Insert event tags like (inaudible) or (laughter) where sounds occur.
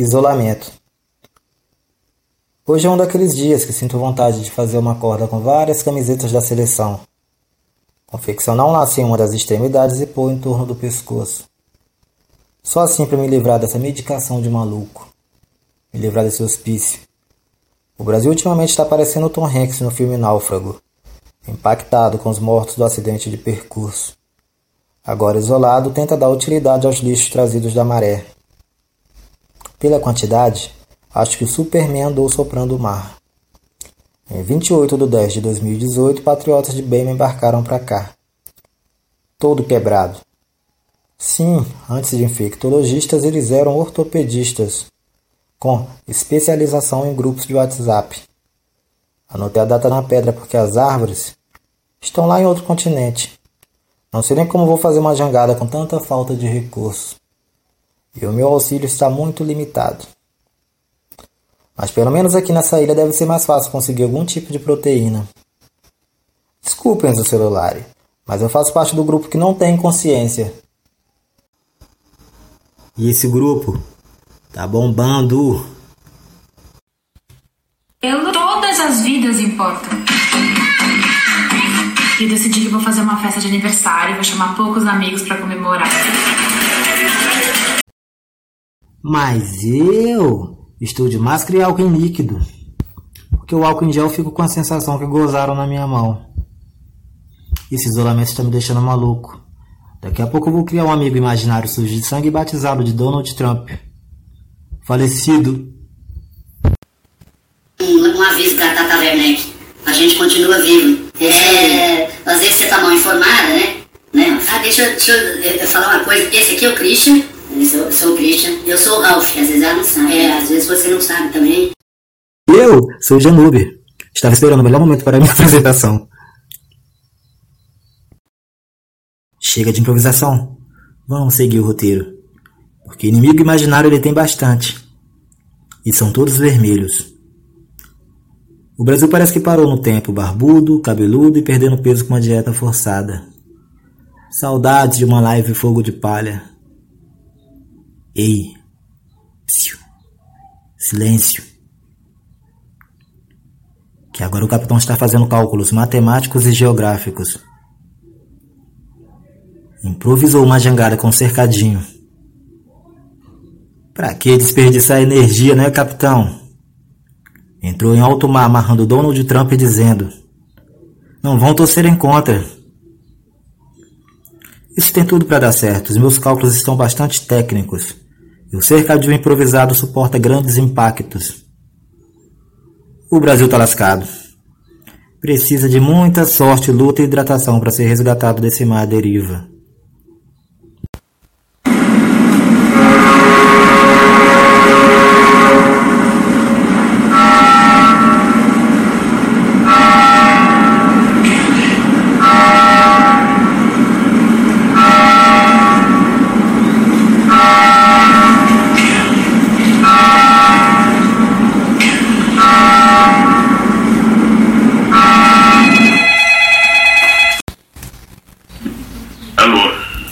Isolamento. Hoje é um daqueles dias que sinto vontade de fazer uma corda com várias camisetas da seleção, confeccionar um laço em uma das extremidades e pôr em torno do pescoço. Só assim para me livrar dessa medicação de maluco, me livrar desse hospício. O Brasil ultimamente está parecendo Tom Hanks no filme Náufrago, impactado com os mortos do acidente de percurso. Agora isolado, tenta dar utilidade aos lixos trazidos da maré. Pela quantidade, acho que o Superman andou soprando o mar. Em 28 de 10 de 2018, patriotas de Bema embarcaram para cá. Todo quebrado. Sim, antes de infectologistas, eles eram ortopedistas, com especialização em grupos de WhatsApp. Anotei a data na pedra porque as árvores estão lá em outro continente. Não sei nem como vou fazer uma jangada com tanta falta de recursos e o meu auxílio está muito limitado. Mas pelo menos aqui nessa ilha deve ser mais fácil conseguir algum tipo de proteína. Desculpem o celular, mas eu faço parte do grupo que não tem consciência. E esse grupo tá bombando. Eu, todas as vidas importam. E decidi que vou fazer uma festa de aniversário, vou chamar poucos amigos para comemorar. Mas eu estou de máscara e álcool em líquido. Porque o álcool em gel fico com a sensação que gozaram na minha mão. Esse isolamento está me deixando maluco. Daqui a pouco eu vou criar um amigo imaginário sujo de sangue batizado de Donald Trump. Falecido. Um, aviso para Tata Werneck. A gente continua vivo. É, às vezes você tá mal informada, né? né? Ah, deixa, deixa eu falar uma coisa. Esse aqui é o Christian. Eu Eu sou o Ralph, às vezes ela não sabe. É, às vezes você não sabe também. Eu sou o Janube. Estava esperando o melhor momento para a minha (laughs) apresentação. Chega de improvisação. Vamos seguir o roteiro. Porque inimigo imaginário ele tem bastante. E são todos vermelhos. O Brasil parece que parou no tempo, barbudo, cabeludo e perdendo peso com uma dieta forçada. Saudades de uma live fogo de palha. Ei, psiu, silêncio. Que agora o capitão está fazendo cálculos matemáticos e geográficos. Improvisou uma jangada com um cercadinho. Pra que desperdiçar energia, né, capitão? Entrou em alto mar amarrando Donald Trump dizendo: Não vão torcer em contra. Isso tem tudo para dar certo. Os meus cálculos estão bastante técnicos. E o cercadinho improvisado suporta grandes impactos. O Brasil está lascado. Precisa de muita sorte, luta e hidratação para ser resgatado desse mar à deriva.